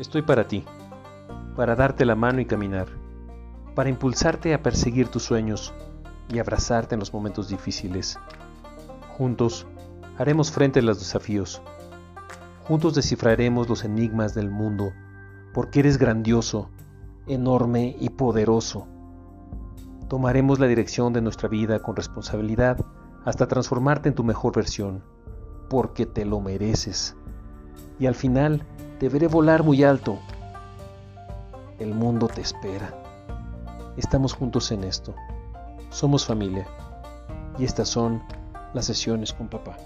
Estoy para ti, para darte la mano y caminar, para impulsarte a perseguir tus sueños y abrazarte en los momentos difíciles. Juntos haremos frente a los desafíos. Juntos descifraremos los enigmas del mundo, porque eres grandioso, enorme y poderoso. Tomaremos la dirección de nuestra vida con responsabilidad hasta transformarte en tu mejor versión, porque te lo mereces. Y al final te veré volar muy alto. El mundo te espera. Estamos juntos en esto. Somos familia. Y estas son las sesiones con papá.